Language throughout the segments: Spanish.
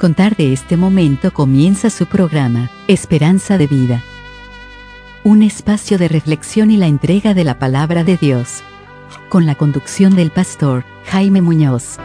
contar de este momento comienza su programa, Esperanza de Vida. Un espacio de reflexión y la entrega de la palabra de Dios. Con la conducción del pastor Jaime Muñoz.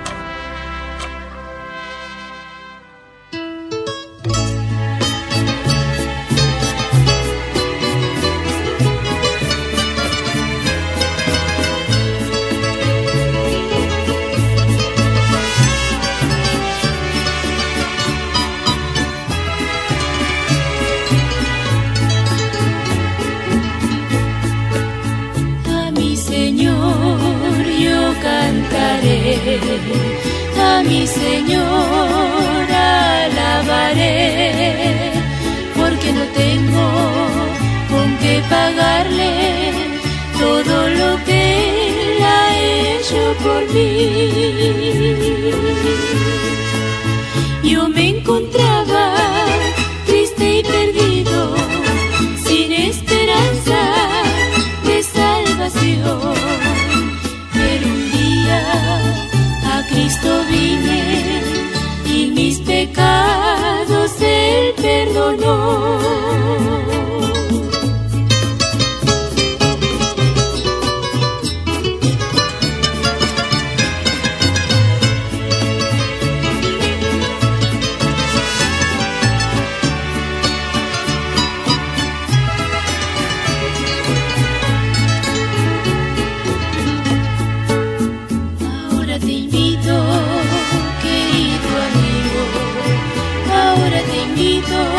Te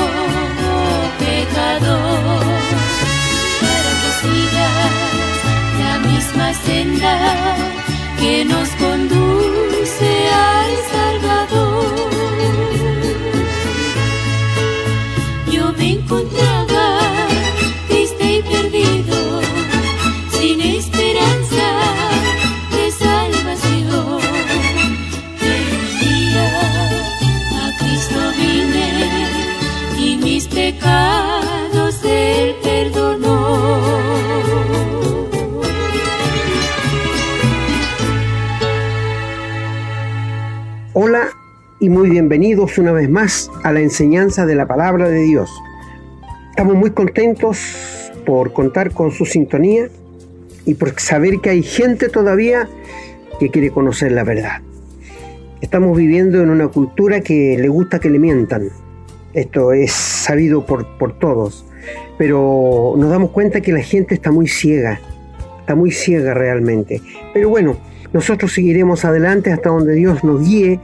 bienvenidos una vez más a la enseñanza de la palabra de Dios. Estamos muy contentos por contar con su sintonía y por saber que hay gente todavía que quiere conocer la verdad. Estamos viviendo en una cultura que le gusta que le mientan. Esto es sabido por, por todos. Pero nos damos cuenta que la gente está muy ciega. Está muy ciega realmente. Pero bueno, nosotros seguiremos adelante hasta donde Dios nos guíe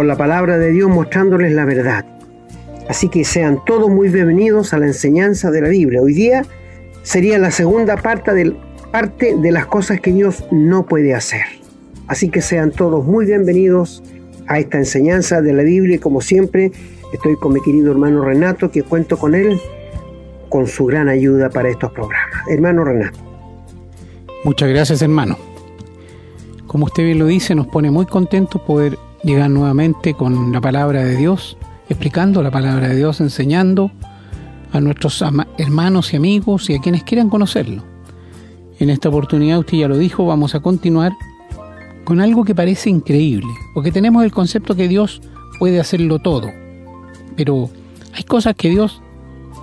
con la palabra de Dios mostrándoles la verdad. Así que sean todos muy bienvenidos a la enseñanza de la Biblia. Hoy día sería la segunda parte, del, parte de las cosas que Dios no puede hacer. Así que sean todos muy bienvenidos a esta enseñanza de la Biblia y como siempre estoy con mi querido hermano Renato que cuento con él con su gran ayuda para estos programas. Hermano Renato. Muchas gracias, hermano. Como usted bien lo dice, nos pone muy contentos poder llegar nuevamente con la palabra de Dios, explicando la palabra de Dios, enseñando a nuestros hermanos y amigos y a quienes quieran conocerlo. En esta oportunidad, usted ya lo dijo, vamos a continuar con algo que parece increíble, porque tenemos el concepto que Dios puede hacerlo todo, pero hay cosas que Dios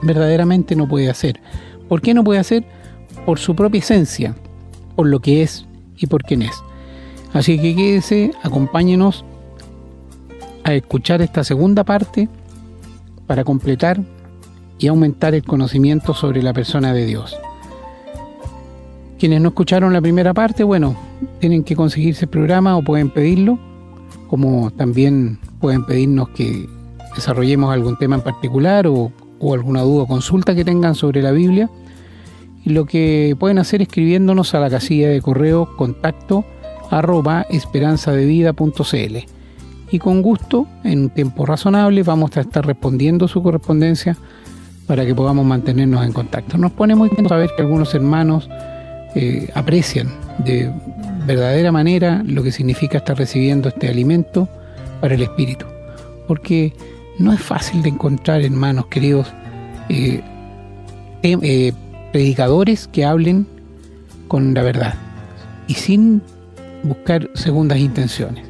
verdaderamente no puede hacer. ¿Por qué no puede hacer? Por su propia esencia, por lo que es y por quién es. Así que quédese, acompáñenos a escuchar esta segunda parte para completar y aumentar el conocimiento sobre la persona de Dios. Quienes no escucharon la primera parte, bueno, tienen que conseguirse el programa o pueden pedirlo, como también pueden pedirnos que desarrollemos algún tema en particular o, alguna duda o consulta que tengan sobre la Biblia. Y lo que pueden hacer escribiéndonos a la casilla de correo contacto arroba esperanzadevida.cl y con gusto, en un tiempo razonable, vamos a estar respondiendo su correspondencia para que podamos mantenernos en contacto. Nos pone muy bien saber que algunos hermanos eh, aprecian de verdadera manera lo que significa estar recibiendo este alimento para el espíritu, porque no es fácil de encontrar, hermanos queridos, eh, eh, predicadores que hablen con la verdad y sin buscar segundas intenciones.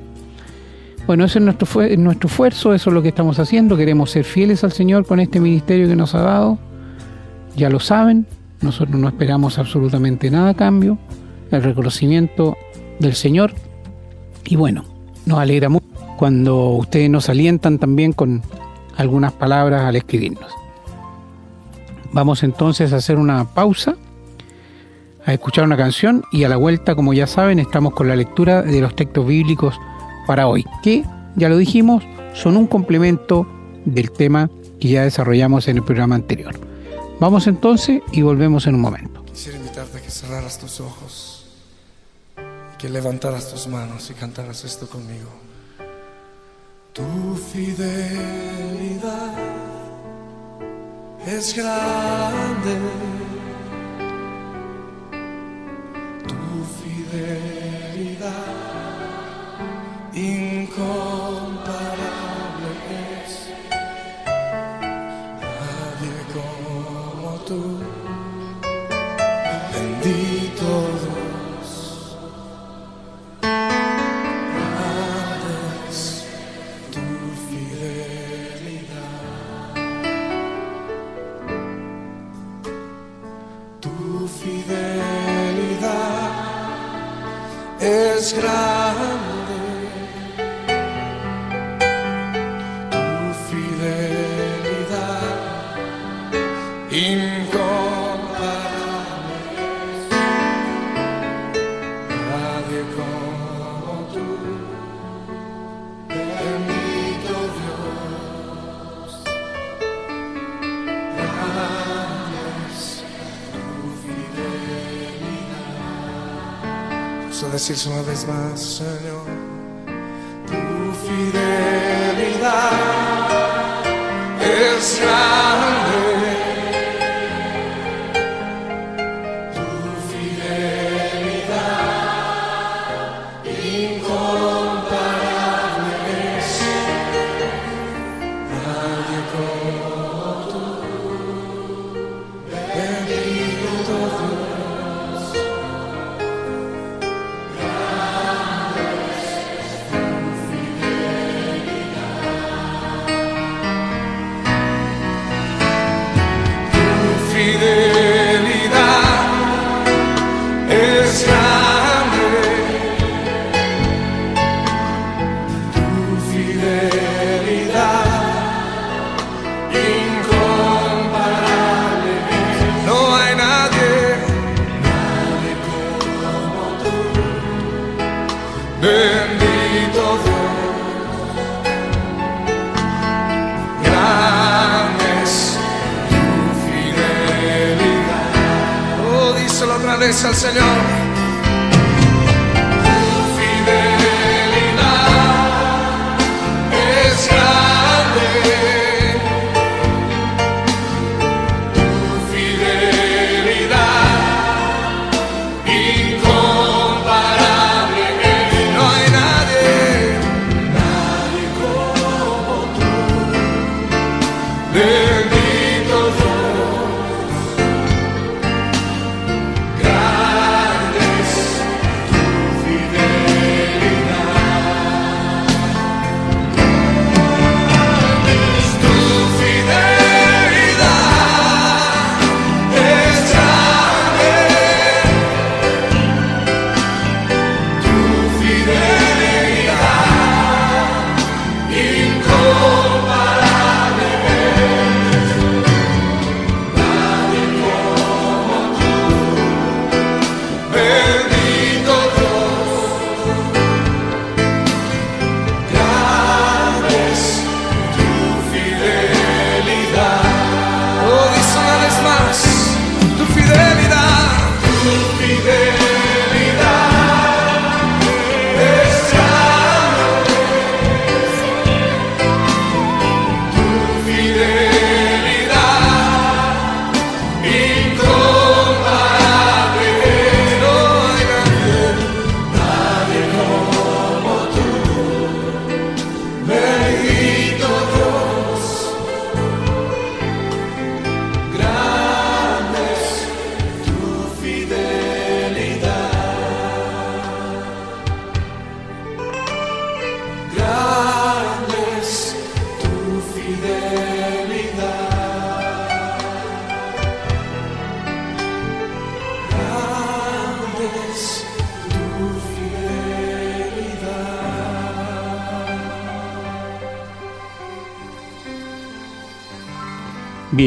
Bueno, ese es nuestro, nuestro esfuerzo, eso es lo que estamos haciendo. Queremos ser fieles al Señor con este ministerio que nos ha dado. Ya lo saben, nosotros no esperamos absolutamente nada a cambio. El reconocimiento del Señor. Y bueno, nos alegra mucho cuando ustedes nos alientan también con algunas palabras al escribirnos. Vamos entonces a hacer una pausa, a escuchar una canción y a la vuelta, como ya saben, estamos con la lectura de los textos bíblicos para hoy, que, ya lo dijimos, son un complemento del tema que ya desarrollamos en el programa anterior. Vamos entonces y volvemos en un momento. Quisiera invitarte a que cerraras tus ojos, que levantaras tus manos y cantaras esto conmigo. Tu fidelidad es grande. Tu fidelidad fidelidad. Tu fidelidad es grande. Decirse una vez más, Señor. Tu fidelidad es grande.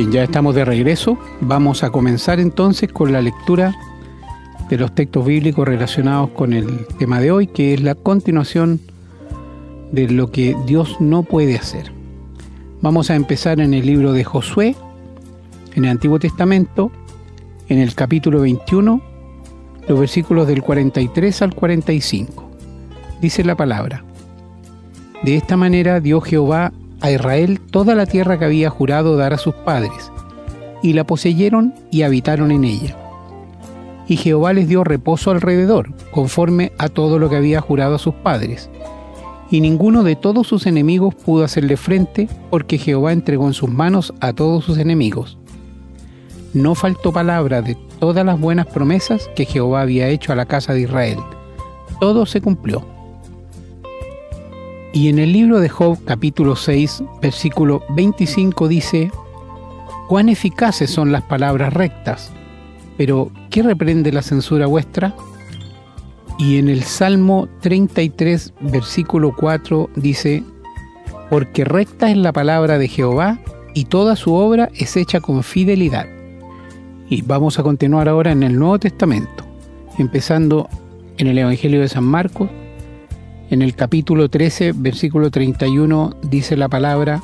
Bien, ya estamos de regreso. Vamos a comenzar entonces con la lectura de los textos bíblicos relacionados con el tema de hoy, que es la continuación de lo que Dios no puede hacer. Vamos a empezar en el libro de Josué, en el Antiguo Testamento, en el capítulo 21, los versículos del 43 al 45. Dice la palabra. De esta manera dio Jehová a Israel toda la tierra que había jurado dar a sus padres, y la poseyeron y habitaron en ella. Y Jehová les dio reposo alrededor, conforme a todo lo que había jurado a sus padres. Y ninguno de todos sus enemigos pudo hacerle frente, porque Jehová entregó en sus manos a todos sus enemigos. No faltó palabra de todas las buenas promesas que Jehová había hecho a la casa de Israel. Todo se cumplió. Y en el libro de Job capítulo 6, versículo 25 dice, Cuán eficaces son las palabras rectas, pero ¿qué reprende la censura vuestra? Y en el Salmo 33, versículo 4 dice, Porque recta es la palabra de Jehová y toda su obra es hecha con fidelidad. Y vamos a continuar ahora en el Nuevo Testamento, empezando en el Evangelio de San Marcos, en el capítulo 13, versículo 31, dice la palabra,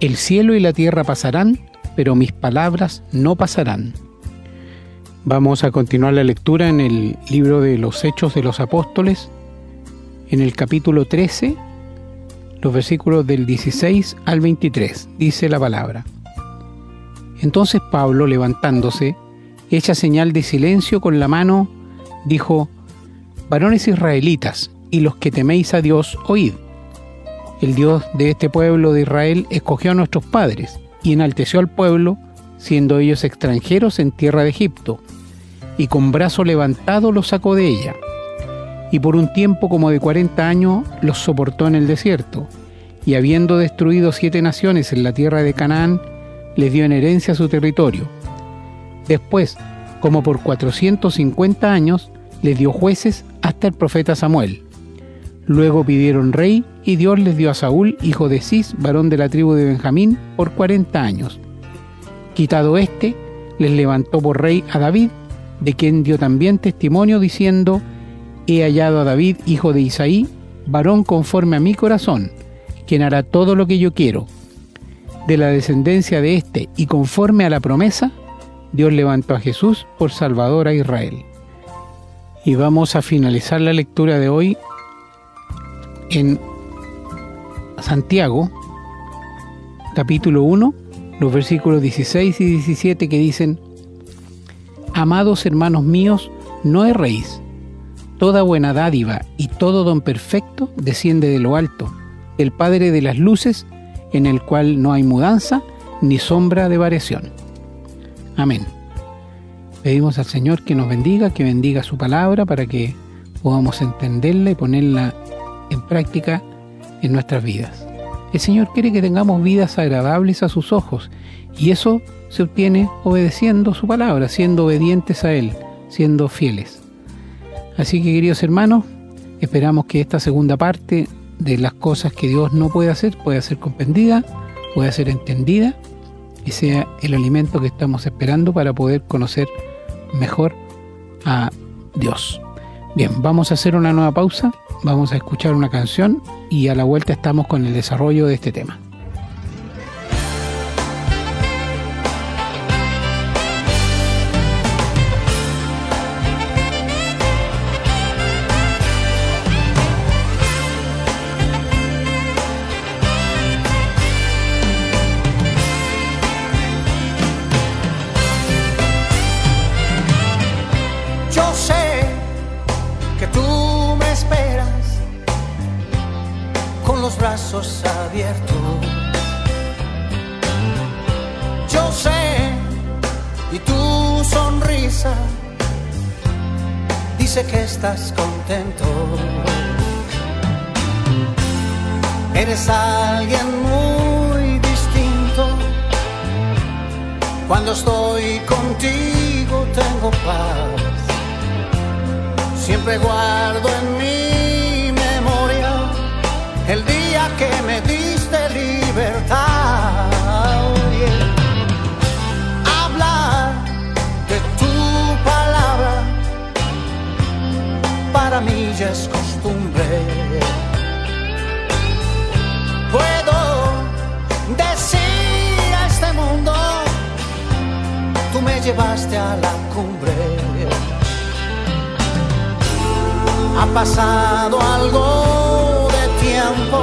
El cielo y la tierra pasarán, pero mis palabras no pasarán. Vamos a continuar la lectura en el libro de los Hechos de los Apóstoles, en el capítulo 13, los versículos del 16 al 23, dice la palabra. Entonces Pablo, levantándose, hecha señal de silencio con la mano, dijo, Varones israelitas, y los que teméis a Dios, oíd. El Dios de este pueblo de Israel escogió a nuestros padres y enalteció al pueblo, siendo ellos extranjeros en tierra de Egipto, y con brazo levantado los sacó de ella. Y por un tiempo como de cuarenta años los soportó en el desierto, y habiendo destruido siete naciones en la tierra de Canaán, les dio en herencia su territorio. Después, como por cuatrocientos cincuenta años, les dio jueces hasta el profeta Samuel. Luego pidieron rey y Dios les dio a Saúl, hijo de Cis, varón de la tribu de Benjamín, por cuarenta años. Quitado éste, les levantó por rey a David, de quien dio también testimonio diciendo, He hallado a David, hijo de Isaí, varón conforme a mi corazón, quien hará todo lo que yo quiero. De la descendencia de éste y conforme a la promesa, Dios levantó a Jesús por Salvador a Israel. Y vamos a finalizar la lectura de hoy en Santiago, capítulo 1, los versículos 16 y 17 que dicen, Amados hermanos míos, no erréis. Toda buena dádiva y todo don perfecto desciende de lo alto, el Padre de las luces, en el cual no hay mudanza ni sombra de variación. Amén. Pedimos al Señor que nos bendiga, que bendiga su palabra para que podamos entenderla y ponerla en práctica en nuestras vidas. El Señor quiere que tengamos vidas agradables a sus ojos y eso se obtiene obedeciendo su palabra, siendo obedientes a Él, siendo fieles. Así que queridos hermanos, esperamos que esta segunda parte de las cosas que Dios no puede hacer pueda ser comprendida, pueda ser entendida y sea el alimento que estamos esperando para poder conocer mejor a Dios. Bien, vamos a hacer una nueva pausa vamos a escuchar una canción y a la vuelta estamos con el desarrollo de este tema. Dice que estás contento. Eres alguien muy distinto. Cuando estoy contigo tengo paz. Siempre guardo en mi llevaste a la cumbre. Ha pasado algo de tiempo,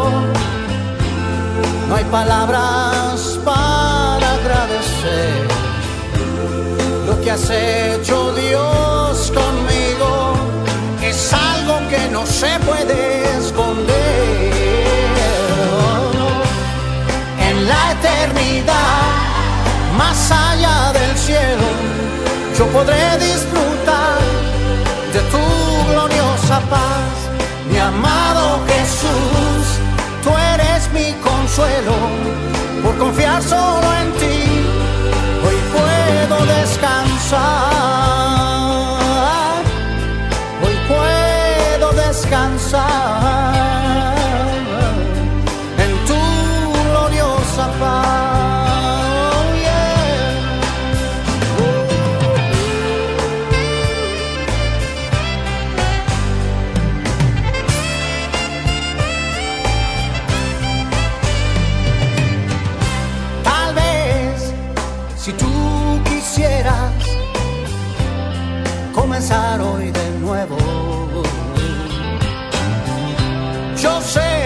no hay palabras para agradecer lo que has hecho Dios conmigo es algo que no se puede esconder. En la eternidad, más allá del cielo, yo podré disfrutar de tu gloriosa paz, mi amado Jesús. Tú eres mi consuelo por confiar solo en ti. Hoy puedo descansar. Hoy puedo descansar si tú quisieras comenzar hoy de nuevo. Yo sé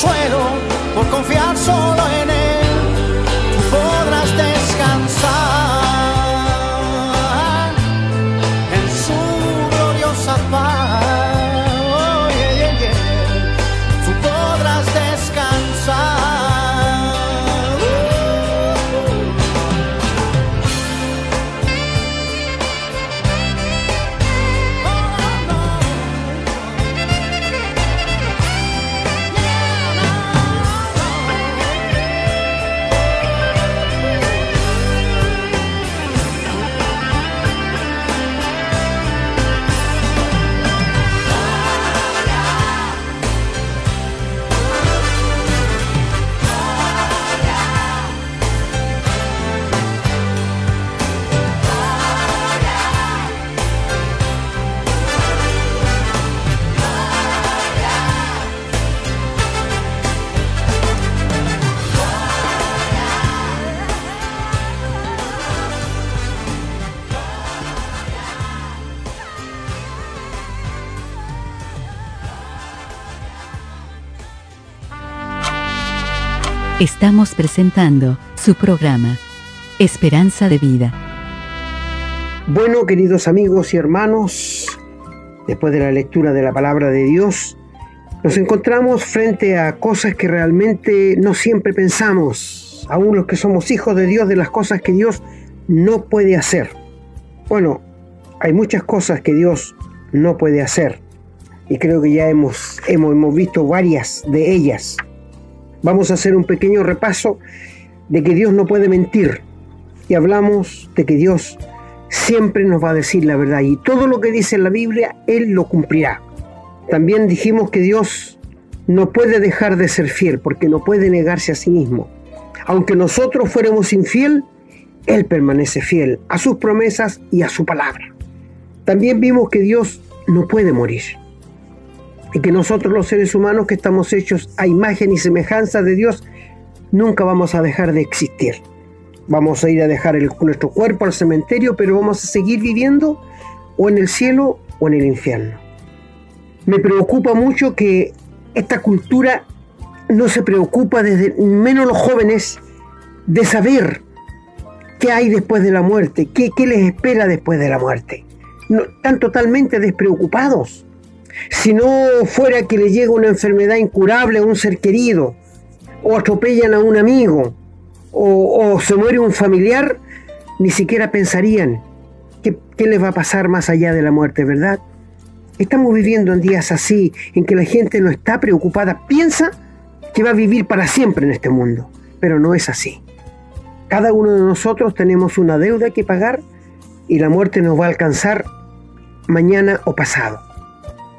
consuelo Estamos presentando su programa, Esperanza de Vida. Bueno, queridos amigos y hermanos, después de la lectura de la palabra de Dios, nos encontramos frente a cosas que realmente no siempre pensamos, aún los que somos hijos de Dios, de las cosas que Dios no puede hacer. Bueno, hay muchas cosas que Dios no puede hacer y creo que ya hemos, hemos, hemos visto varias de ellas. Vamos a hacer un pequeño repaso de que Dios no puede mentir y hablamos de que Dios siempre nos va a decir la verdad y todo lo que dice en la Biblia, Él lo cumplirá. También dijimos que Dios no puede dejar de ser fiel porque no puede negarse a sí mismo. Aunque nosotros fuéramos infiel, Él permanece fiel a sus promesas y a su palabra. También vimos que Dios no puede morir y que nosotros los seres humanos que estamos hechos a imagen y semejanza de Dios, nunca vamos a dejar de existir. vamos a ir a dejar nuestro cuerpo al cementerio, pero vamos a seguir viviendo o en el cielo o en el infierno. Me preocupa mucho que esta cultura no se preocupa, desde menos los jóvenes, de saber qué hay después de la muerte, qué, les espera después de la muerte. Están totalmente despreocupados. Si no fuera que le llega una enfermedad incurable a un ser querido, o atropellan a un amigo, o, se muere un familiar, ni siquiera pensarían qué, qué les va a pasar más allá de la muerte, ¿verdad? Estamos viviendo en días así, en que la gente no está preocupada, piensa que va a vivir para siempre en este mundo, pero no es así. Cada uno de nosotros tenemos una deuda que pagar y la muerte nos va a alcanzar mañana o pasado.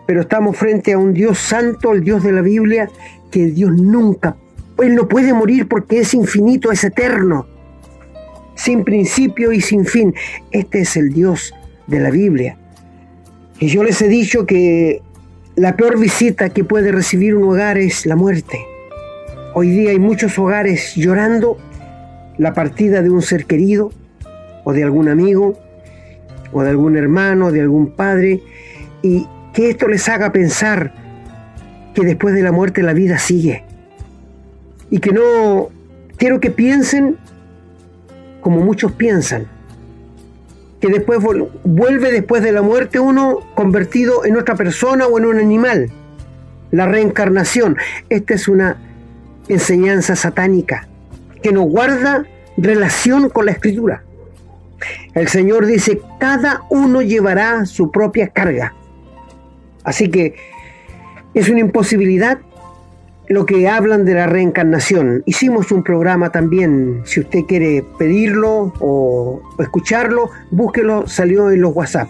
Pero estamos frente a un Dios santo, el Dios de la Biblia, que Dios nunca él no puede morir porque es infinito, es eterno, sin principio y sin fin. Este es el Dios de la Biblia. Y yo les he dicho que la peor visita que puede recibir un hogar es la muerte. Hoy día hay muchos hogares llorando la partida de un ser querido o de algún amigo o de algún hermano, de algún padre, y que esto les haga pensar que después de la muerte la vida sigue y que no quiero que piensen como muchos piensan, que después vuelve después de la muerte uno convertido en otra persona o en un animal. La reencarnación, esta es una enseñanza satánica que no guarda relación con la escritura. El Señor dice, cada uno llevará su propia carga. Así que es una imposibilidad lo que hablan de la reencarnación. Hicimos un programa también, si usted quiere pedirlo o escucharlo, búsquelo, salió en los WhatsApp,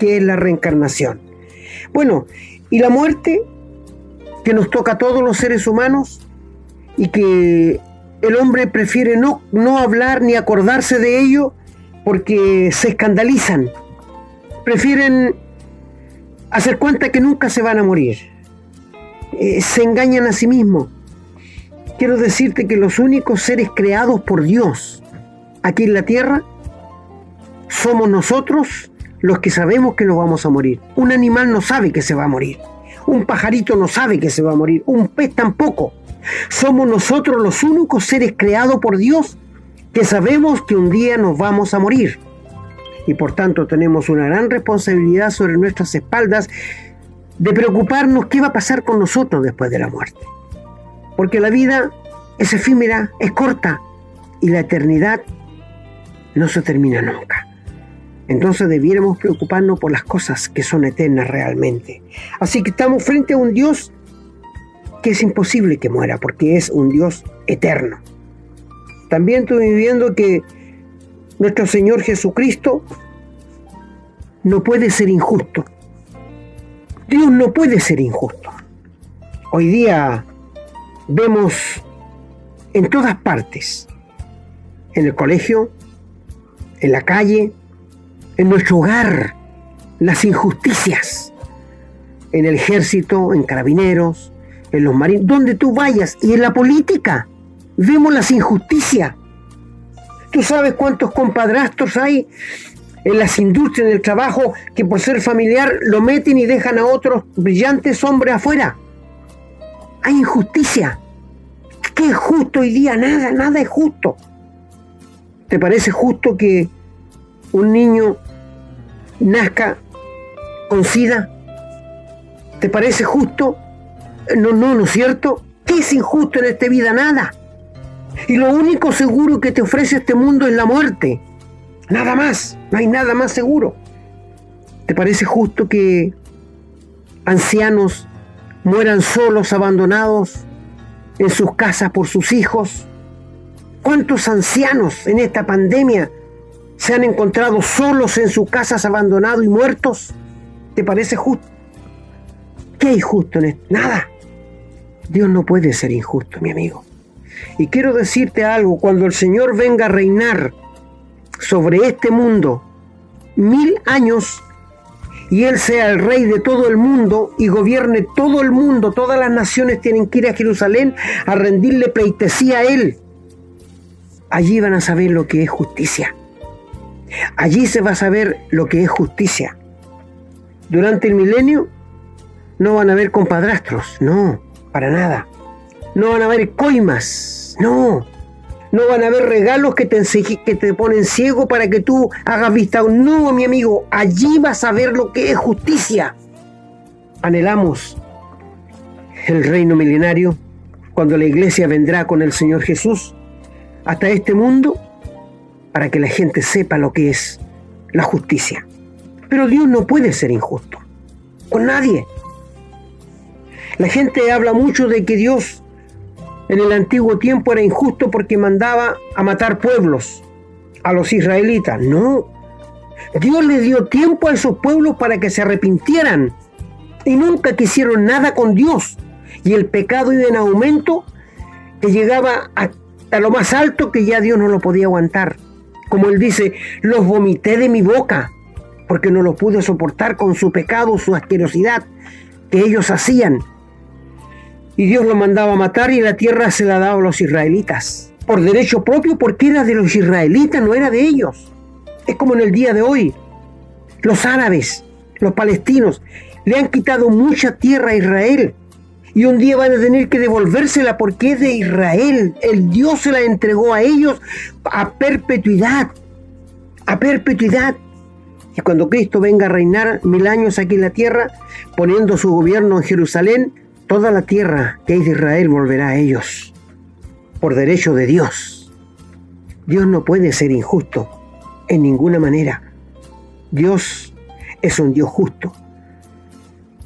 que es la reencarnación. Bueno, y la muerte que nos toca a todos los seres humanos y que el hombre prefiere no, no hablar ni acordarse de ello porque se escandalizan. Prefieren hacer cuenta que nunca se van a morir. Eh, se engañan a sí mismos. Quiero decirte que los únicos seres creados por Dios aquí en la tierra somos nosotros los que sabemos que nos vamos a morir. Un animal no sabe que se va a morir. Un pajarito no sabe que se va a morir. Un pez tampoco. Somos nosotros los únicos seres creados por Dios que sabemos que un día nos vamos a morir. Y por tanto tenemos una gran responsabilidad sobre nuestras espaldas de preocuparnos qué va a pasar con nosotros después de la muerte. Porque la vida es efímera, es corta y la eternidad no se termina nunca. Entonces debiéramos preocuparnos por las cosas que son eternas realmente. Así que estamos frente a un Dios que es imposible que muera porque es un Dios eterno. También estoy viviendo que nuestro Señor Jesucristo no puede ser injusto. Dios no puede ser injusto. Hoy día vemos en todas partes, en el colegio, en la calle, en nuestro hogar, las injusticias, en el ejército, en carabineros, en los marines, donde tú vayas, y en la política, vemos las injusticias. ¿Tú sabes cuántos compadrastros hay en las industrias del trabajo que por ser familiar lo meten y dejan a otros brillantes hombres afuera. Hay injusticia. ¿Qué es justo hoy día? Nada, nada es justo. ¿Te parece justo que un niño nazca con sida? ¿Te parece justo? No, no, ¿no es cierto? ¿Qué es injusto en esta vida? Nada. Y lo único seguro que te ofrece este mundo es la muerte. Nada más, no hay nada más seguro. ¿Te parece justo que ancianos mueran solos, abandonados en sus casas por sus hijos? ¿Cuántos ancianos en esta pandemia se han encontrado solos en sus casas, abandonados y muertos? ¿Te parece justo? ¿Qué hay justo en esto? Nada. Dios no puede ser injusto, mi amigo. Y quiero decirte algo, cuando el Señor venga a reinar sobre este mundo mil años y Él sea el rey de todo el mundo y gobierne todo el mundo, todas las naciones tienen que ir a Jerusalén a rendirle pleitesía a Él. allí van a saber lo que es justicia. Allí se va a saber lo que es justicia. Durante el milenio no van a haber compadrastros, no, para nada. No van a haber coimas, no. No van a haber regalos que te, que te ponen ciego para que tú hagas vista. No, mi amigo, allí vas a ver lo que es justicia. Anhelamos el reino milenario cuando la iglesia vendrá con el Señor Jesús hasta este mundo para que la gente sepa lo que es la justicia. Pero Dios no puede ser injusto con nadie. La gente habla mucho de que Dios en el antiguo tiempo era injusto porque mandaba a matar pueblos a los israelitas. No. Dios les dio tiempo a esos pueblos para que se arrepintieran y nunca quisieron nada con Dios. Y el pecado iba en aumento que llegaba a lo más alto que ya Dios no lo podía aguantar. Como él dice, los vomité de mi boca porque no lo pude soportar con su pecado, su asquerosidad que ellos hacían. Y Dios lo mandaba a matar y la tierra se la daba a los israelitas. Por derecho propio, porque era de los israelitas, no era de ellos. Es como en el día de hoy. Los árabes, los palestinos, le han quitado mucha tierra a Israel. Y un día van a tener que devolvérsela porque es de Israel. El Dios se la entregó a ellos a perpetuidad. A perpetuidad. Y cuando Cristo venga a reinar mil años aquí en la tierra, poniendo su gobierno en Jerusalén, toda la tierra que hay de Israel volverá a ellos, por derecho de Dios. Dios no puede ser injusto en ninguna manera. Dios es un Dios justo.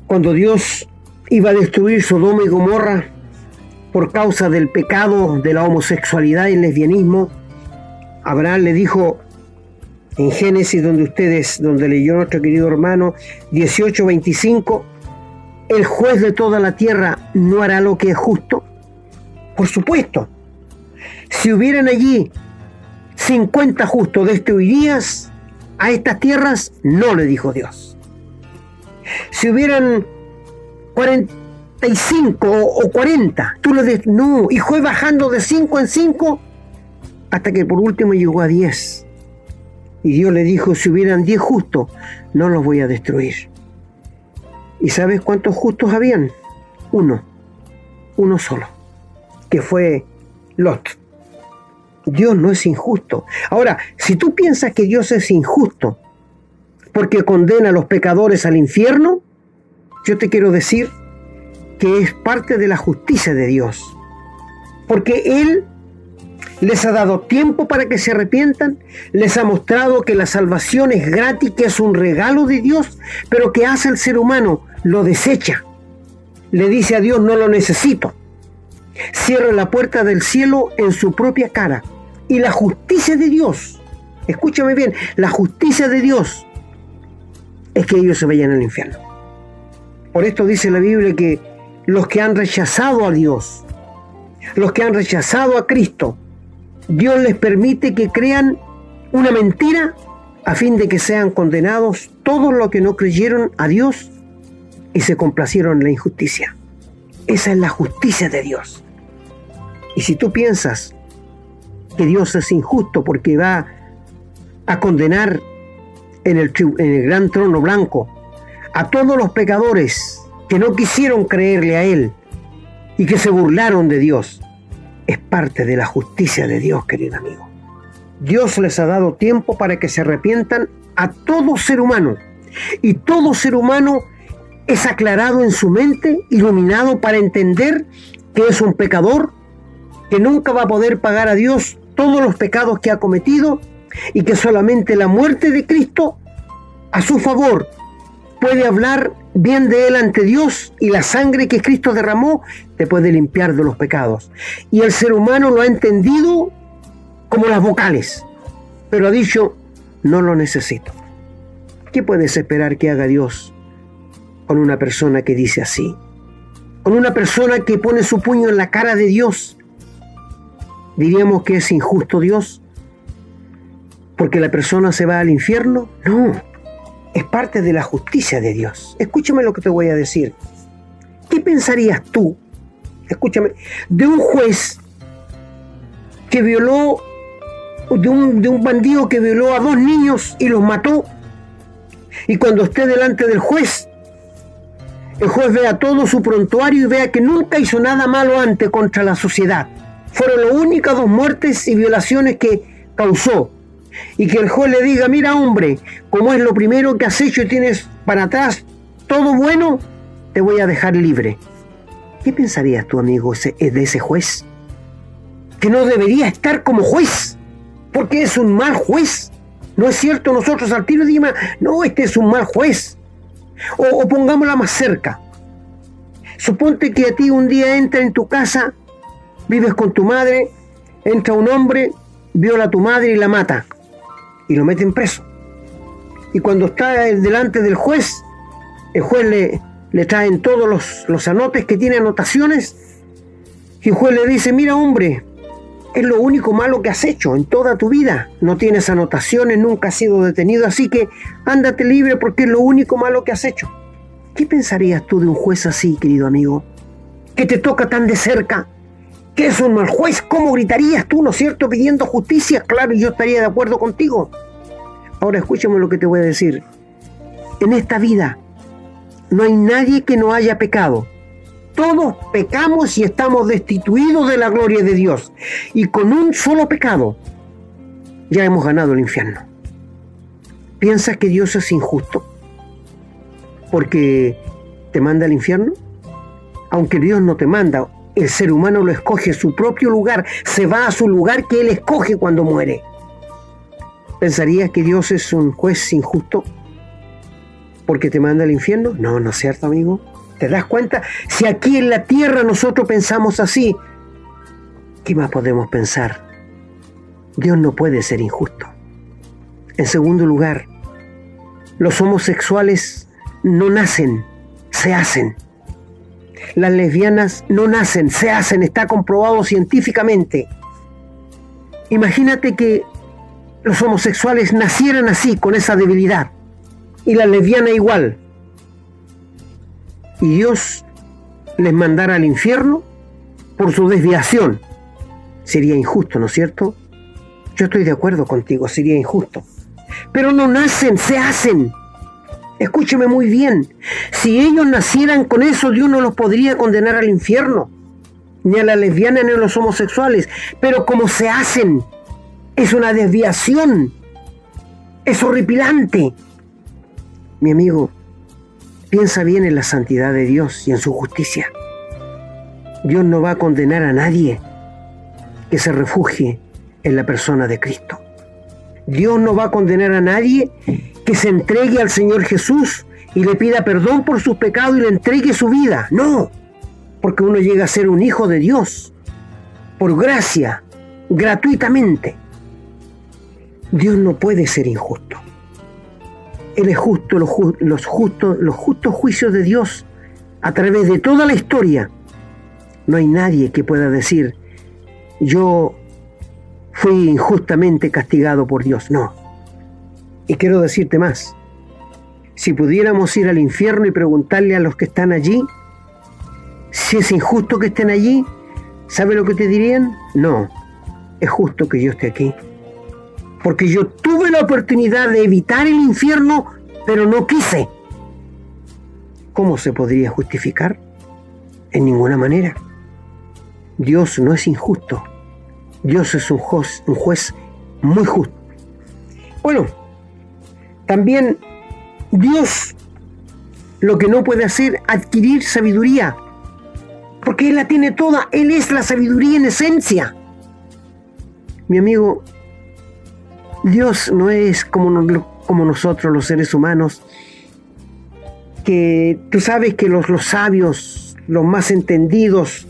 Cuando Dios iba a destruir Sodoma y Gomorra por causa del pecado de la homosexualidad y el lesbianismo, Abraham le dijo, en Génesis, donde ustedes, donde leyó nuestro querido hermano, 18:25, el juez de toda la tierra no hará lo que es justo. Por supuesto, si hubieran allí 50 justos destruirías a estas tierras, no le dijo Dios. Si hubieran 45 o 40, tú le dices, no, y fue bajando de 5 en 5 hasta que por último llegó a 10. Y Dios le dijo, si hubieran diez justos, no los voy a destruir. ¿Y sabes cuántos justos habían? Uno, uno solo, que fue Lot. Dios no es injusto. Ahora, si tú piensas que Dios es injusto porque condena a los pecadores al infierno, yo te quiero decir que es parte de la justicia de Dios. Porque Él les ha dado tiempo para que se arrepientan, les ha mostrado que la salvación es gratis, que es un regalo de Dios, pero que hace el ser humano, lo desecha. Le dice a Dios, no lo necesito. Cierra la puerta del cielo en su propia cara. Y la justicia de Dios, escúchame bien, la justicia de Dios es que ellos se vayan al infierno. Por esto dice la Biblia que los que han rechazado a Dios, los que han rechazado a Cristo, Dios les permite que crean una mentira a fin de que sean condenados todos los que no creyeron a Dios y se complacieron en la injusticia. Esa es la justicia de Dios. Y si tú piensas que Dios es injusto porque va a condenar en el, en el gran trono blanco a todos los pecadores que no quisieron creerle a Él y que se burlaron de Dios, es parte de la justicia de Dios, querido amigo. Dios les ha dado tiempo para que se arrepientan a todo ser humano. Y todo ser humano es aclarado en su mente, iluminado para entender que es un pecador, que nunca va a poder pagar a Dios todos los pecados que ha cometido y que solamente la muerte de Cristo a su favor puede hablar bien de él ante Dios y la sangre que Cristo derramó te puede limpiar de los pecados. Y el ser humano lo ha entendido como las vocales, pero ha dicho, no lo necesito. ¿Qué puedes esperar que haga Dios con una persona que dice así? Con una persona que pone su puño en la cara de Dios. ¿Diríamos que es injusto Dios? ¿Porque la persona se va al infierno? No es parte de la justicia de Dios. Escúchame lo que te voy a decir. ¿Qué pensarías tú, escúchame, de un juez que violó de un, de un bandido que violó a dos niños y los mató. Y cuando esté delante del juez, el juez vea todo su prontuario y vea que nunca hizo nada malo antes contra la sociedad. Fueron las únicas dos muertes y violaciones que causó. Y que el juez le diga, mira hombre, como es lo primero que has hecho y tienes para atrás todo bueno, te voy a dejar libre. ¿Qué pensarías tú, amigo, de ese juez? Que no debería estar como juez, porque es un mal juez. ¿No es cierto? Nosotros al tiro decimos, no, este es un mal juez. O, o pongámosla más cerca. Suponte que a ti un día entra en tu casa, vives con tu madre, entra un hombre, viola a tu madre y la mata. Y lo meten preso. Y cuando está delante del juez, el juez le, le traen todos los, los anotes que tiene anotaciones. Y el juez le dice, mira hombre, es lo único malo que has hecho en toda tu vida. No tienes anotaciones, nunca has sido detenido, así que ándate libre porque es lo único malo que has hecho. ¿Qué pensarías tú de un juez así, querido amigo? Que te toca tan de cerca, que es un mal juez. ¿Cómo gritarías tú, no es cierto, pidiendo justicia? Claro, yo estaría de acuerdo contigo. Ahora escúchame lo que te voy a decir. En esta vida no hay nadie que no haya pecado. Todos pecamos y estamos destituidos de la gloria de Dios. Y con un solo pecado ya hemos ganado el infierno. ¿Piensas que Dios es injusto? Porque te manda al infierno. Aunque Dios no te manda, el ser humano lo escoge su propio lugar, se va a su lugar que él escoge cuando muere. ¿Pensarías que Dios es un juez injusto? porque te manda al infierno? No, no es cierto, amigo. ¿Te das cuenta? Si aquí en la tierra nosotros pensamos así, ¿qué más podemos pensar? Dios no puede ser injusto. En segundo lugar, los homosexuales no nacen, se hacen. Las lesbianas no nacen, se hacen, está comprobado científicamente. Imagínate que los homosexuales nacieran así, con esa debilidad y la lesbiana igual. Y Dios les mandara al infierno por su desviación. Sería injusto, ¿no es cierto? Yo estoy de acuerdo contigo, sería injusto. Pero no nacen, se hacen. Escúcheme muy bien. Si ellos nacieran con eso, Dios no los podría condenar al infierno. Ni a la lesbiana ni a los homosexuales. Pero como se hacen, es una desviación. Es horripilante. Mi amigo, piensa bien en la santidad de Dios y en su justicia. Dios no va a condenar a nadie que se refugie en la persona de Cristo. Dios no va a condenar a nadie que se entregue al Señor Jesús y le pida perdón por sus pecados y le entregue su vida. No, porque uno llega a ser un hijo de Dios por gracia, gratuitamente. Dios no puede ser injusto. Él es justo, los, justos, los justos juicios de Dios a través de toda la historia. No hay nadie que pueda decir, yo fui injustamente castigado por Dios. No. Y quiero decirte más. Si pudiéramos ir al infierno y preguntarle a los que están allí, si es injusto que estén allí, ¿sabe lo que te dirían? No, es justo que yo esté aquí porque yo tuve la oportunidad de evitar el infierno, pero no quise. ¿Cómo se podría justificar? En ninguna manera. Dios no es injusto. Dios es un juez, un juez muy justo. Bueno, también Dios lo que no puede hacer, adquirir sabiduría, porque Él la tiene toda, Él es la sabiduría en esencia. Mi amigo, Dios no es como, nosotros los seres humanos, que tú sabes que los, los sabios, los más entendidos,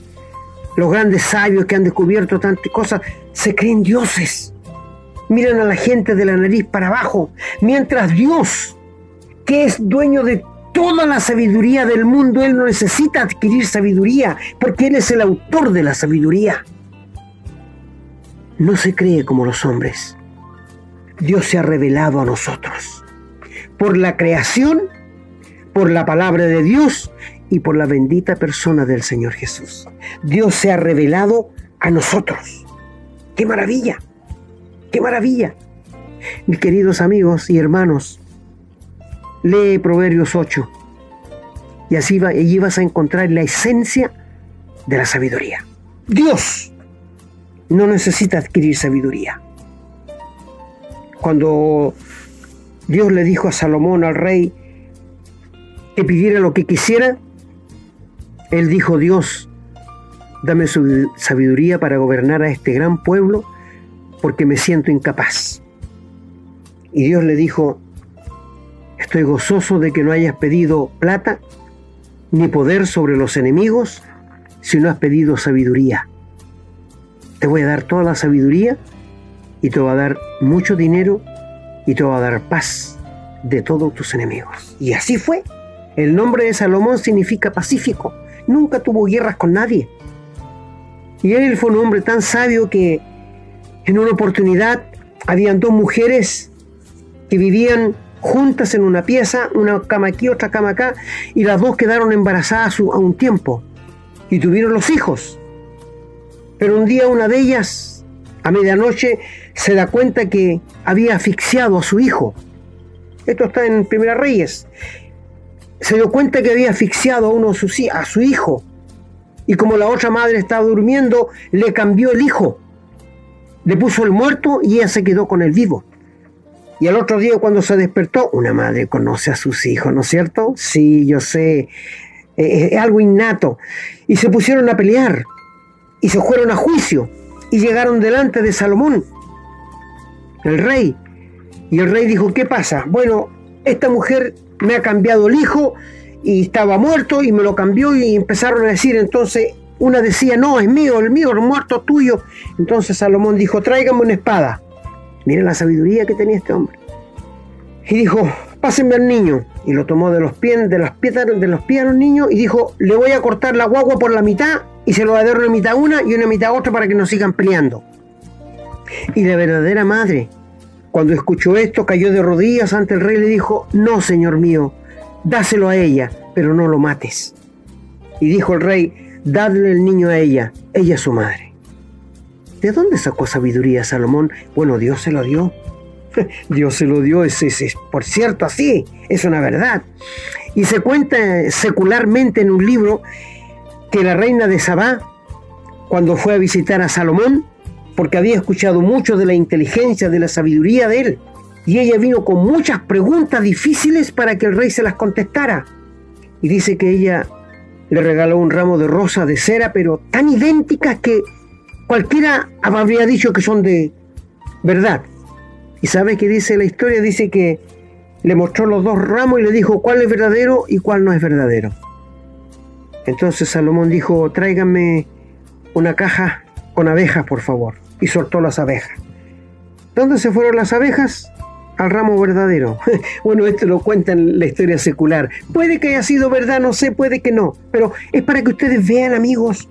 los grandes sabios que han descubierto tantas cosas, se creen dioses. Miran a la gente de la nariz para abajo, mientras Dios, que es dueño de toda la sabiduría del mundo, Él no necesita adquirir sabiduría, porque Él es el autor de la sabiduría. No se cree como los hombres. Dios se ha revelado a nosotros. Por la creación, por la palabra de Dios y por la bendita persona del Señor Jesús. Dios se ha revelado a nosotros. ¡Qué maravilla! ¡Qué maravilla! Mis queridos amigos y hermanos, lee Proverbios 8 y así va, allí vas a encontrar la esencia de la sabiduría. Dios no necesita adquirir sabiduría. Cuando Dios le dijo a Salomón, al rey, que pidiera lo que quisiera, él dijo, Dios, dame su sabiduría para gobernar a este gran pueblo porque me siento incapaz. Y Dios le dijo, estoy gozoso de que no hayas pedido plata ni poder sobre los enemigos, si no has pedido sabiduría. Te voy a dar toda la sabiduría y te voy a dar mucho dinero y te voy a dar paz de todos tus enemigos. Y así fue. El nombre de Salomón significa pacífico. Nunca tuvo guerras con nadie. Y él fue un hombre tan sabio que en una oportunidad habían dos mujeres que vivían juntas en una pieza, una cama aquí, otra cama acá, y las dos quedaron embarazadas a un tiempo y tuvieron los hijos. Pero un día una de ellas, a medianoche, se da cuenta que había asfixiado a su hijo. Esto está en Primera Reyes. Se dio cuenta que había asfixiado a uno a su hijo. Y como la otra madre estaba durmiendo, le cambió el hijo. Le puso el muerto y ella se quedó con el vivo. Y al otro día cuando se despertó, una madre conoce a sus hijos, ¿no es cierto? Sí, yo sé, es algo innato. Y se pusieron a pelear y se fueron a juicio y llegaron delante de Salomón, el rey. Y el rey dijo, ¿qué pasa? Bueno, esta mujer me ha cambiado el hijo y estaba muerto y me lo cambió y empezaron a decir entonces, una decía, no, es mío, el mío, el muerto tuyo. Entonces Salomón dijo, tráigame una espada. Miren la sabiduría que tenía este hombre. Y dijo, pásenme al niño. Y lo tomó de los pies, de las piedras, de los pies a los niños y dijo, le voy a cortar la guagua por la mitad y se lo va a dar una mitad una y una mitad otra para que no sigan peleando. Y la verdadera madre, cuando escuchó esto, cayó de rodillas ante el rey y le dijo, no, señor mío, dáselo a ella, pero no lo mates. Y dijo el rey, dadle el niño a ella, ella es su madre. ¿De dónde sacó sabiduría Salomón? Bueno, Dios se lo dio. Dios se lo dio, es, por cierto así, es una verdad. Y se cuenta secularmente en un libro que la reina de Sabá, cuando fue a visitar a Salomón, porque había escuchado mucho de la inteligencia, de la sabiduría de él, y ella vino con muchas preguntas difíciles para que el rey se las contestara. Y dice que ella le regaló un ramo de rosa de cera, pero tan idénticas que cualquiera habría dicho que son de verdad. ¿Y sabe qué dice la historia? Dice que le mostró los dos ramos y le dijo cuál es verdadero y cuál no es verdadero. Entonces Salomón dijo, tráigame una caja con abejas, por favor. Y soltó las abejas. ¿Dónde se fueron las abejas? Al ramo verdadero. bueno, esto lo cuenta en la historia secular. Puede que haya sido verdad, no sé, puede que no. Pero es para que ustedes vean, amigos,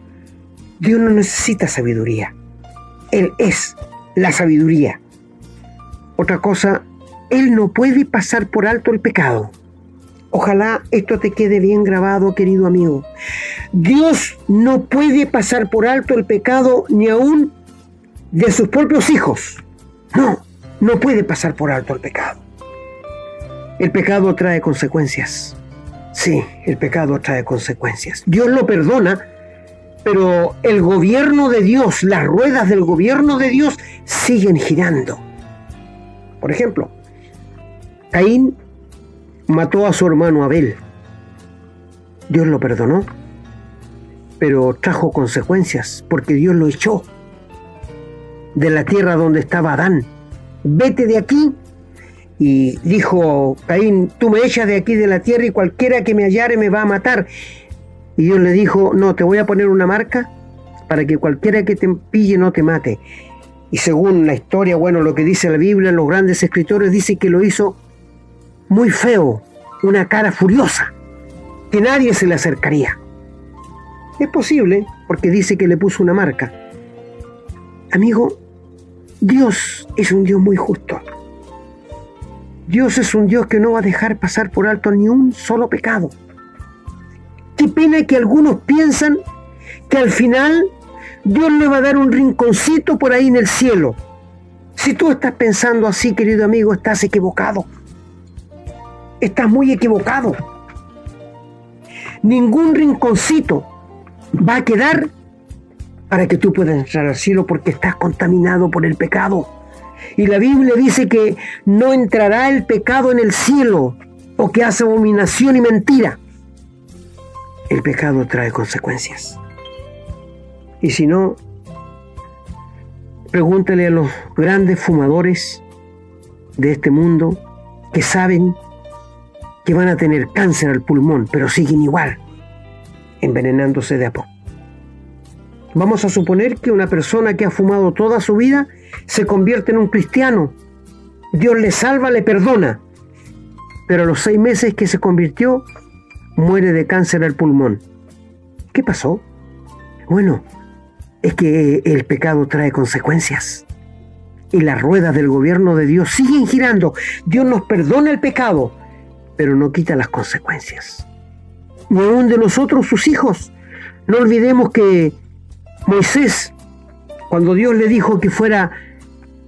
Dios no necesita sabiduría. Él es la sabiduría. Otra cosa, Él no puede pasar por alto el pecado. Ojalá esto te quede bien grabado, querido amigo. Dios no puede pasar por alto el pecado ni aún de sus propios hijos. No, no puede pasar por alto el pecado. El pecado trae consecuencias. Sí, el pecado trae consecuencias. Dios lo perdona pero el gobierno de Dios, las ruedas del gobierno de Dios siguen girando. Por ejemplo, Caín mató a su hermano Abel. Dios lo perdonó, pero trajo consecuencias porque Dios lo echó de la tierra donde estaba Adán. Vete de aquí. Y dijo Caín, tú me echas de aquí de la tierra y cualquiera que me hallare me va a matar. Y Dios le dijo, no, te voy a poner una marca para que cualquiera que te pille no te mate. Y según la historia, bueno, lo que dice la Biblia, los grandes escritores dice que lo hizo muy feo, una cara furiosa, que nadie se le acercaría. Es posible, porque dice que le puso una marca. Amigo, Dios es un Dios muy justo. Dios es un Dios que no va a dejar pasar por alto ni un solo pecado. Qué pena que algunos piensan que al final Dios le va a dar un rinconcito por ahí en el cielo. Si tú estás pensando así, querido amigo, estás equivocado. Estás muy equivocado. Ningún rinconcito va a quedar para que tú puedas entrar al cielo porque estás contaminado por el pecado. Y la Biblia dice que no entrará el pecado en el cielo o que hace abominación y mentira. El pecado trae consecuencias. Y si no, pregúntale a los grandes fumadores de este mundo que saben que van a tener cáncer al pulmón, pero siguen igual, envenenándose de a poco. Vamos a suponer que una persona que ha fumado toda su vida se convierte en un cristiano. Dios le salva, le perdona. Pero a los seis meses que se convirtió, muere de cáncer al pulmón. ¿Qué pasó? Bueno, es que el pecado trae consecuencias. Y las ruedas del gobierno de Dios siguen girando. Dios nos perdona el pecado, pero no quita las consecuencias. Ni aún de nosotros, sus hijos. No olvidemos que Moisés, cuando Dios le dijo que fuera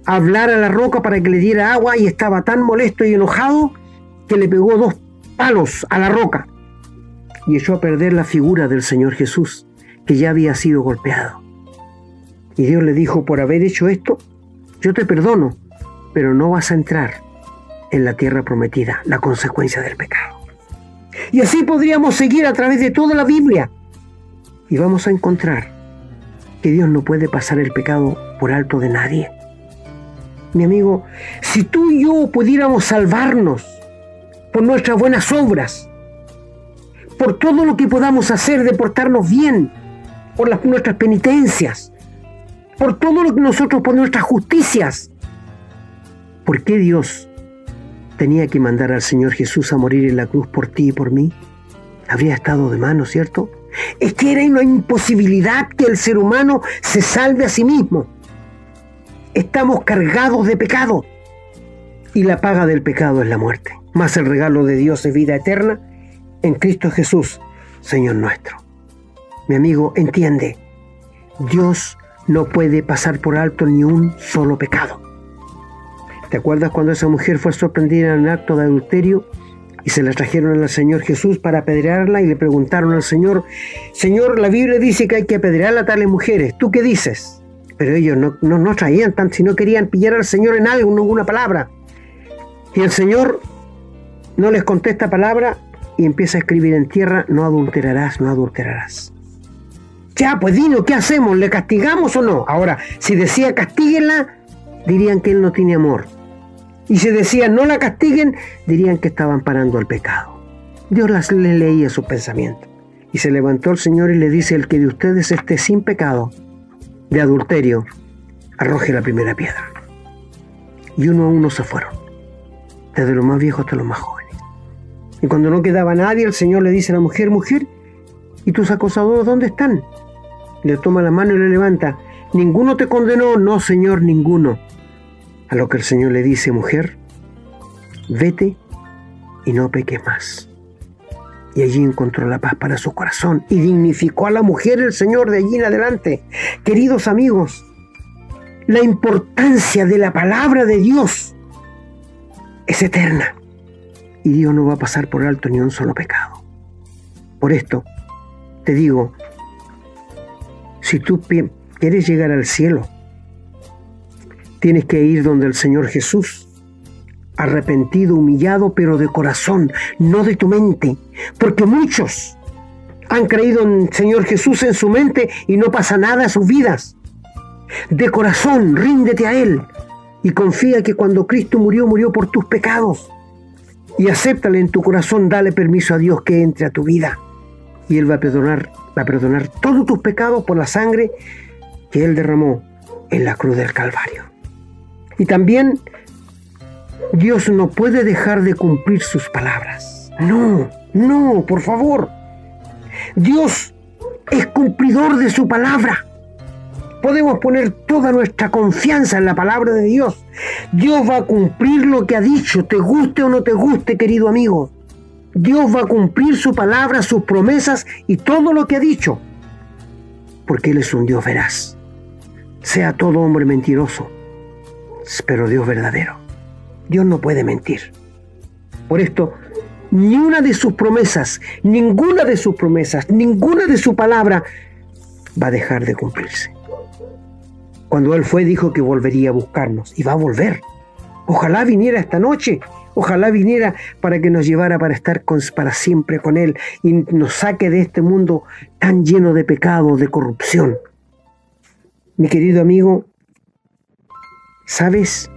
a hablar a la roca para que le diera agua y estaba tan molesto y enojado que le pegó dos palos a la roca y echó a perder la figura del Señor Jesús, que ya había sido golpeado. Y Dios le dijo, por haber hecho esto, yo te perdono, pero no vas a entrar en la tierra prometida, la consecuencia del pecado. Y así podríamos seguir a través de toda la Biblia y vamos a encontrar que Dios no puede pasar el pecado por alto de nadie. Mi amigo, si tú y yo pudiéramos salvarnos por nuestras buenas obras, por todo lo que podamos hacer de portarnos bien, por las, nuestras penitencias, por todo lo que nosotros, por nuestras justicias, ¿por qué Dios tenía que mandar al Señor Jesús a morir en la cruz por ti y por mí? Habría estado de mano, ¿cierto? Es que era una imposibilidad que el ser humano se salve a sí mismo. Estamos cargados de pecado y la paga del pecado es la muerte. Mas el regalo de Dios es vida eterna en Cristo Jesús, Señor nuestro. Mi amigo, entiende, Dios no puede pasar por alto ni un solo pecado. ¿Te acuerdas cuando esa mujer fue sorprendida en un acto de adulterio y se la trajeron al Señor Jesús para apedrearla y le preguntaron al Señor, Señor, la Biblia dice que hay que apedrear a tales mujeres, ¿tú qué dices? Pero ellos no, no, traían tanto, si no querían pillar al Señor en algo, ninguna palabra. Y el Señor no les contesta palabra y empieza a escribir en tierra, no adulterarás, no adulterarás. Ya, pues dino, ¿qué hacemos? ¿Le castigamos o no? Ahora, si decía castíguenla, dirían que él no tiene amor y si decían no la castiguen, dirían que estaban parando el pecado. Dios las le leía su pensamiento. Y se levantó el Señor y le dice, el que de ustedes esté sin pecado de adulterio, arroje la primera piedra. Y uno a uno se fueron, desde los más viejos hasta los más jóvenes. Y cuando no quedaba nadie, el Señor le dice a la mujer, mujer, ¿y tus acosadores dónde están? Le toma la mano y le levanta. ¿Ninguno te condenó? No, Señor, ninguno. A lo que el Señor le dice, mujer, vete y no peques más. Y allí encontró la paz para su corazón y dignificó a la mujer el Señor de allí en adelante. Queridos amigos, la importancia de la palabra de Dios es eterna. Y Dios no va a pasar por alto ni un solo pecado. Por esto, te digo, si tú quieres llegar al cielo, Tienes que ir donde el Señor Jesús, arrepentido, humillado, pero de corazón, no de tu mente, porque muchos han creído en el Señor Jesús en su mente y no pasa nada en sus vidas. De corazón, ríndete a Él y confía que cuando Cristo murió, murió por tus pecados. Y acéptale en tu corazón, dale permiso a Dios que entre a tu vida. Y Él va a perdonar, va a perdonar todos tus pecados por la sangre que Él derramó en la cruz del Calvario. Y también Dios no puede dejar de cumplir sus palabras. No, no, por favor. Dios es cumplidor de su palabra. Podemos poner toda nuestra confianza en la palabra de Dios. Dios va a cumplir lo que ha dicho, te guste o no te guste, querido amigo. Dios va a cumplir su palabra, sus promesas y todo lo que ha dicho. Porque Él es un Dios veraz. Sea todo hombre mentiroso pero Dios verdadero. Dios no puede mentir. Por esto, ni una de sus promesas, ninguna de sus promesas, ninguna de su palabra va a dejar de cumplirse. Cuando Él fue, dijo que volvería a buscarnos y va a volver. Ojalá viniera esta noche, ojalá viniera para que nos llevara para estar para siempre con Él y nos saque de este mundo tan lleno de pecado, de corrupción. Mi querido amigo, ¿sabes?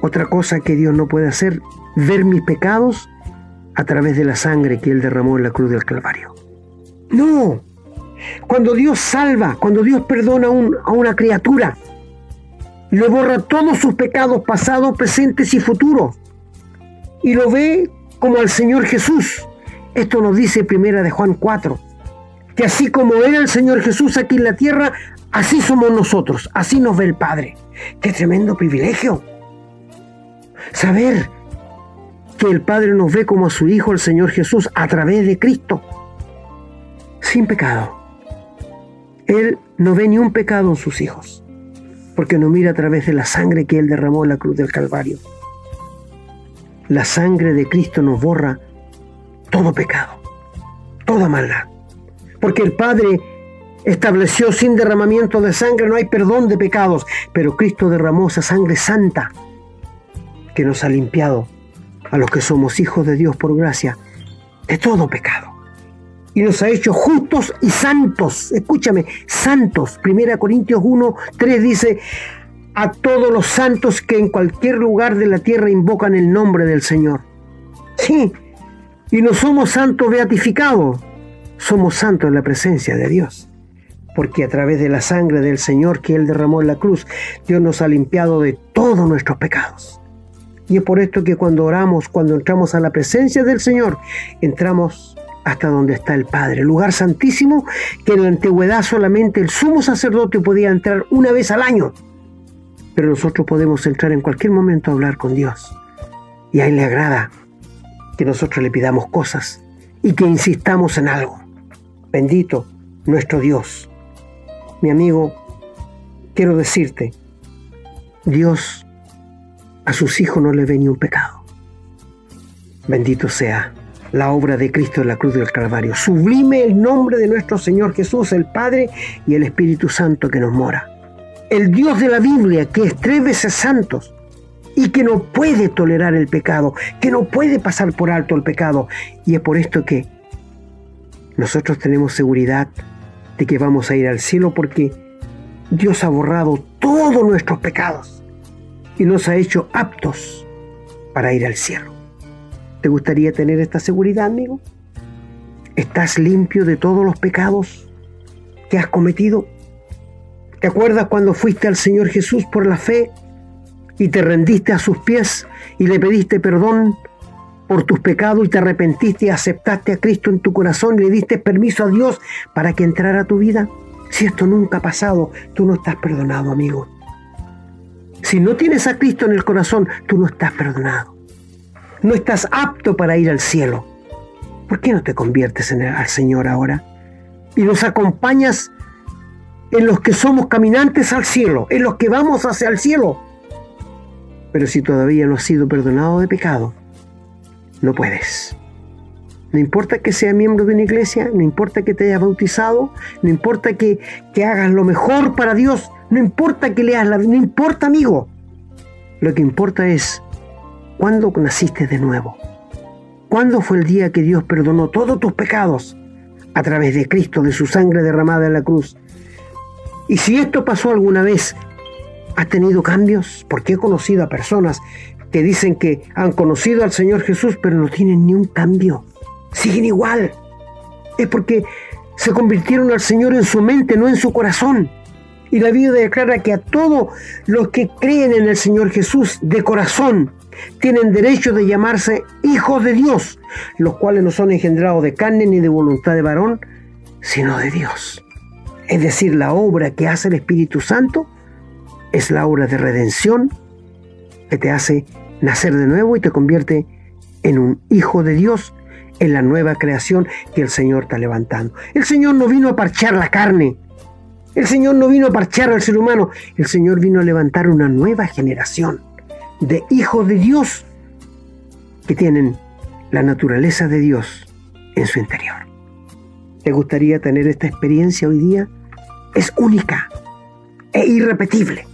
Otra cosa que Dios no puede hacer, ver mis pecados a través de la sangre que Él derramó en la cruz del Calvario. No, cuando Dios salva, cuando Dios perdona a una criatura, le borra todos sus pecados pasados, presentes y futuros. Y lo ve como al Señor Jesús. Esto nos dice primera de Juan 4. Que así como era el Señor Jesús aquí en la tierra, así somos nosotros, así nos ve el Padre. Qué tremendo privilegio. Saber que el Padre nos ve como a su Hijo, el Señor Jesús, a través de Cristo, sin pecado. Él no ve ni un pecado en sus hijos, porque no mira a través de la sangre que Él derramó en la cruz del Calvario. La sangre de Cristo nos borra todo pecado, toda maldad, porque el Padre estableció sin derramamiento de sangre no hay perdón de pecados, pero Cristo derramó esa sangre santa que nos ha limpiado a los que somos hijos de Dios por gracia de todo pecado y nos ha hecho justos y santos. Escúchame, santos. Primera Corintios 1, 3 dice, a todos los santos que en cualquier lugar de la tierra invocan el nombre del Señor. Sí, y no somos santos beatificados, somos santos en la presencia de Dios. Porque a través de la sangre del Señor que Él derramó en la cruz, Dios nos ha limpiado de todos nuestros pecados. Y es por esto que cuando oramos, cuando entramos a la presencia del Señor, entramos hasta donde está el Padre, lugar santísimo que en la antigüedad solamente el sumo sacerdote podía entrar una vez al año. Pero nosotros podemos entrar en cualquier momento a hablar con Dios. Y a Él le agrada que nosotros le pidamos cosas y que insistamos en algo. Bendito nuestro Dios. Mi amigo, quiero decirte, Dios a sus hijos no le ve ni un pecado. Bendito sea la obra de Cristo en la cruz del Calvario. Sublime el nombre de nuestro Señor Jesús, el Padre y el Espíritu Santo que nos mora. El Dios de la Biblia, que es tres veces santos y que no puede tolerar el pecado, que no puede pasar por alto el pecado. Y es por esto que nosotros tenemos seguridad de que vamos a ir al cielo porque Dios ha borrado todos nuestros pecados y nos ha hecho aptos para ir al cielo. ¿Te gustaría tener esta seguridad, amigo? ¿Estás limpio de todos los pecados que has cometido? ¿Te acuerdas cuando fuiste al Señor Jesús por la fe y te rendiste a sus pies y le pediste perdón por tus pecados y te arrepentiste y aceptaste a Cristo en tu corazón y le diste permiso a Dios para que entrara a tu vida? Si esto nunca ha pasado, tú no estás perdonado, amigo. Si no tienes a Cristo en el corazón, tú no estás perdonado no estás apto para ir al cielo. ¿Por qué no te conviertes en el, al Señor ahora? Y nos acompañas en los que somos caminantes al cielo, en los que vamos hacia el cielo. Pero si todavía no has sido perdonado de pecado, no puedes. No importa que sea miembro de una iglesia, no importa que te hayas bautizado, no importa que, que hagas lo mejor para Dios, no importa que leas la no importa amigo. Lo que importa es ¿Cuándo naciste de nuevo? ¿Cuándo fue el día que Dios perdonó todos tus pecados a través de Cristo, de su sangre derramada en la cruz? Y si esto pasó alguna vez, ¿has tenido cambios? Porque he conocido a personas que dicen que han conocido al Señor Jesús, pero no tienen ni un cambio. Siguen igual. Es porque se convirtieron al Señor en su mente, no en su corazón. Y la Biblia declara que a todos los que creen en el Señor Jesús de corazón, tienen derecho de llamarse hijos de Dios, los cuales no son engendrados de carne ni de voluntad de varón, sino de Dios. Es decir, la obra que hace el Espíritu Santo es la obra de redención que te hace nacer de nuevo y te convierte en un hijo de Dios, en la nueva creación que el Señor está levantando. El Señor no vino a parchar la carne, El Señor no vino a parchar al ser humano, el Señor vino a levantar una nueva generación de hijos de Dios que tienen la naturaleza de Dios en su interior. ¿Te gustaría tener esta experiencia hoy día? Es única e irrepetible.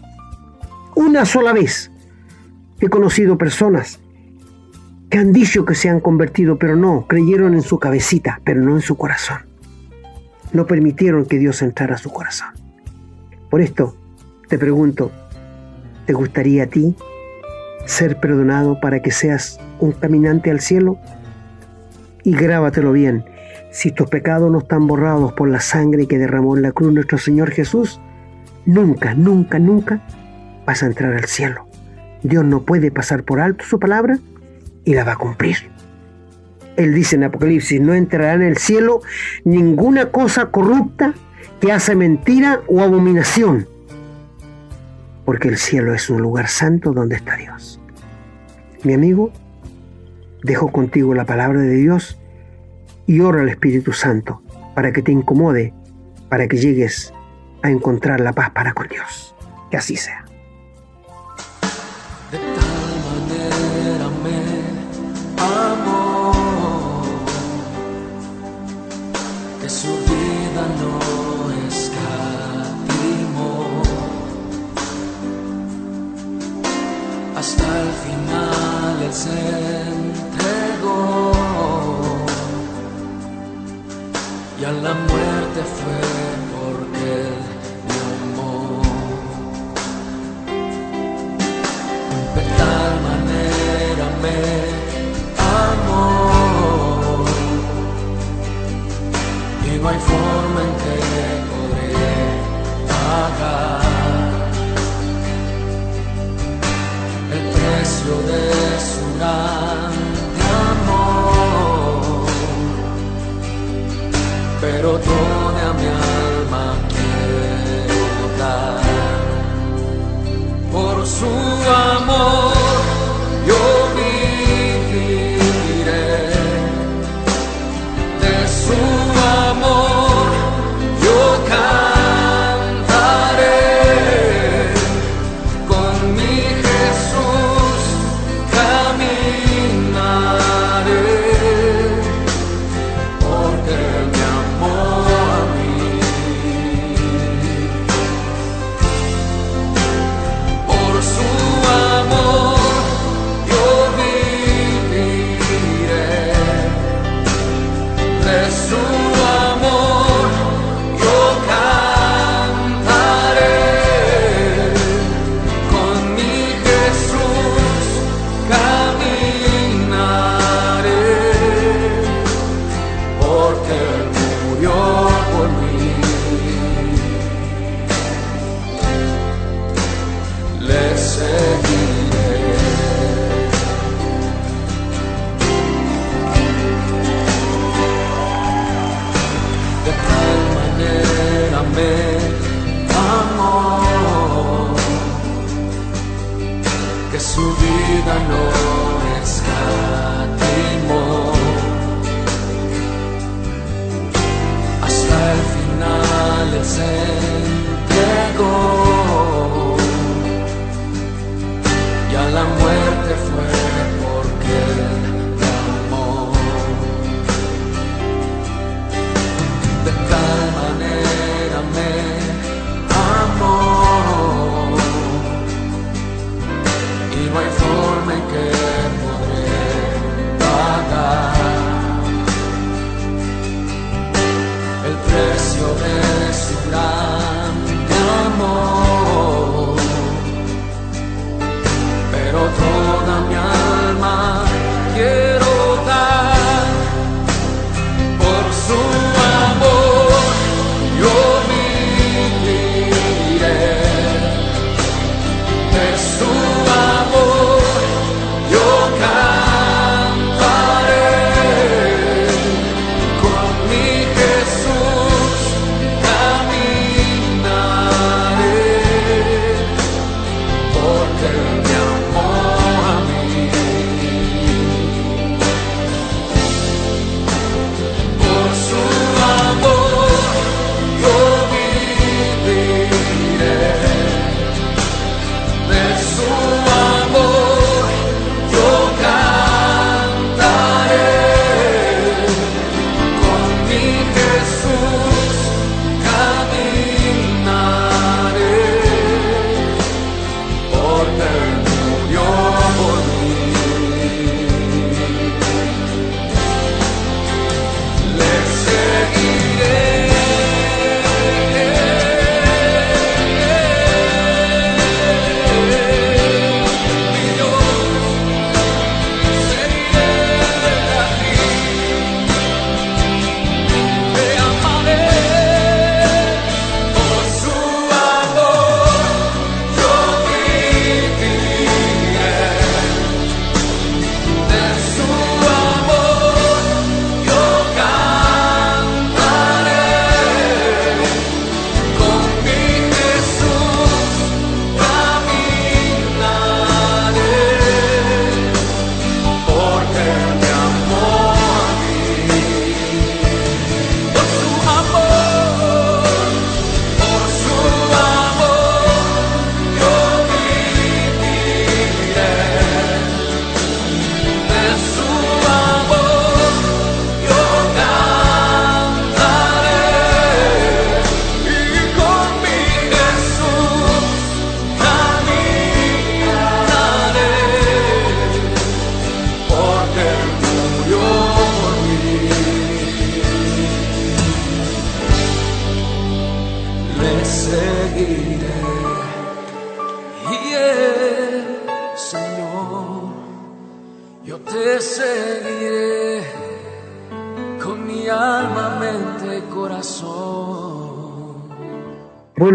Una sola vez he conocido personas que han dicho que se han convertido, pero no, creyeron en su cabecita, pero no en su corazón. No permitieron que Dios entrara a su corazón. Por esto te pregunto, ¿te gustaría a ti ser perdonado para que seas un caminante al cielo? Y grábatelo bien, si tus pecados no están borrados por la sangre que derramó en la cruz nuestro Señor Jesús, nunca, nunca, nunca vas a entrar al cielo. Dios no puede pasar por alto su palabra y la va a cumplir. Él dice en Apocalipsis, no entrará en el cielo ninguna cosa corrupta que hace mentira o abominación, porque el cielo es un lugar santo donde está Dios. Mi amigo, dejo contigo la palabra de Dios y oro al Espíritu Santo para que te incomode, para que llegues a encontrar la paz para con Dios. Que así sea.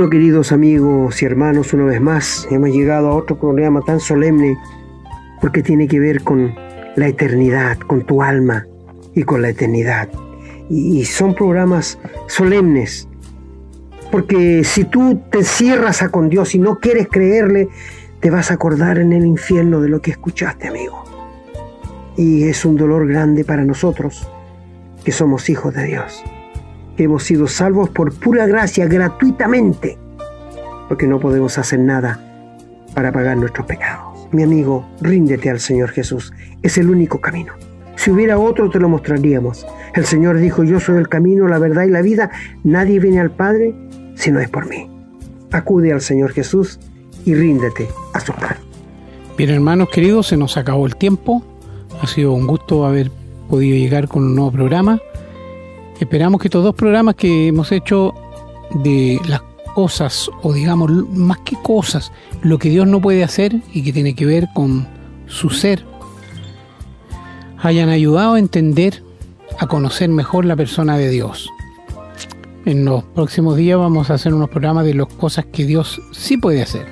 Bueno, queridos amigos y hermanos, una vez más hemos llegado a otro programa tan solemne porque tiene que ver con la eternidad, con tu alma y con la eternidad. Y, son programas solemnes, porque si tú te cierras a con Dios y no quieres creerle, te vas a acordar en el infierno de lo que escuchaste, amigo. Y es un dolor grande para nosotros, que somos hijos de Dios, que hemos sido salvos por pura gracia, gratuitamente, porque no podemos hacer nada para pagar nuestros pecados. Mi amigo, ríndete al Señor Jesús, es el único camino. Si hubiera otro te lo mostraríamos. El Señor dijo, yo soy el camino, la verdad y la vida. Nadie viene al Padre si no es por mí. Acude al Señor Jesús y ríndete a su plan. Bien, hermanos queridos, se nos acabó el tiempo. Ha sido un gusto haber podido llegar con un nuevo programa. Esperamos que estos dos programas que hemos hecho de las cosas, o digamos, más que cosas, lo que Dios no puede hacer y que tiene que ver con su ser, hayan ayudado a entender, a conocer mejor la persona de Dios. En los próximos días vamos a hacer unos programas de las cosas que Dios sí puede hacer,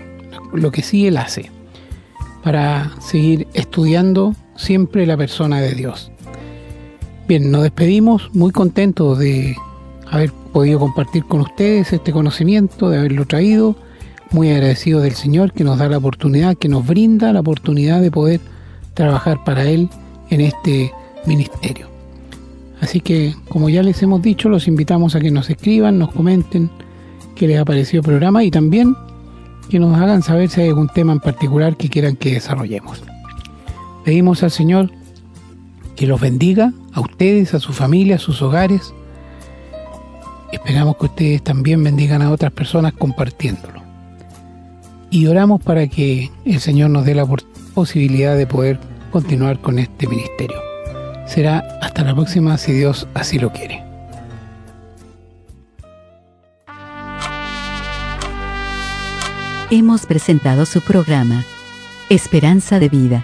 lo que sí Él hace, para seguir estudiando siempre la persona de Dios. Bien, nos despedimos muy contentos de haber podido compartir con ustedes este conocimiento, de haberlo traído, muy agradecido del Señor que nos da la oportunidad, que nos brinda la oportunidad de poder trabajar para Él en este ministerio. Así que, como ya les hemos dicho, los invitamos a que nos escriban, nos comenten qué les ha parecido el programa y también que nos hagan saber si hay algún tema en particular que quieran que desarrollemos. Pedimos al Señor que los bendiga a ustedes, a su familia, a sus hogares. Esperamos que ustedes también bendigan a otras personas compartiéndolo. Y oramos para que el Señor nos dé la posibilidad de poder continuar con este ministerio. Será hasta la próxima si Dios así lo quiere. Hemos presentado su programa, Esperanza de Vida,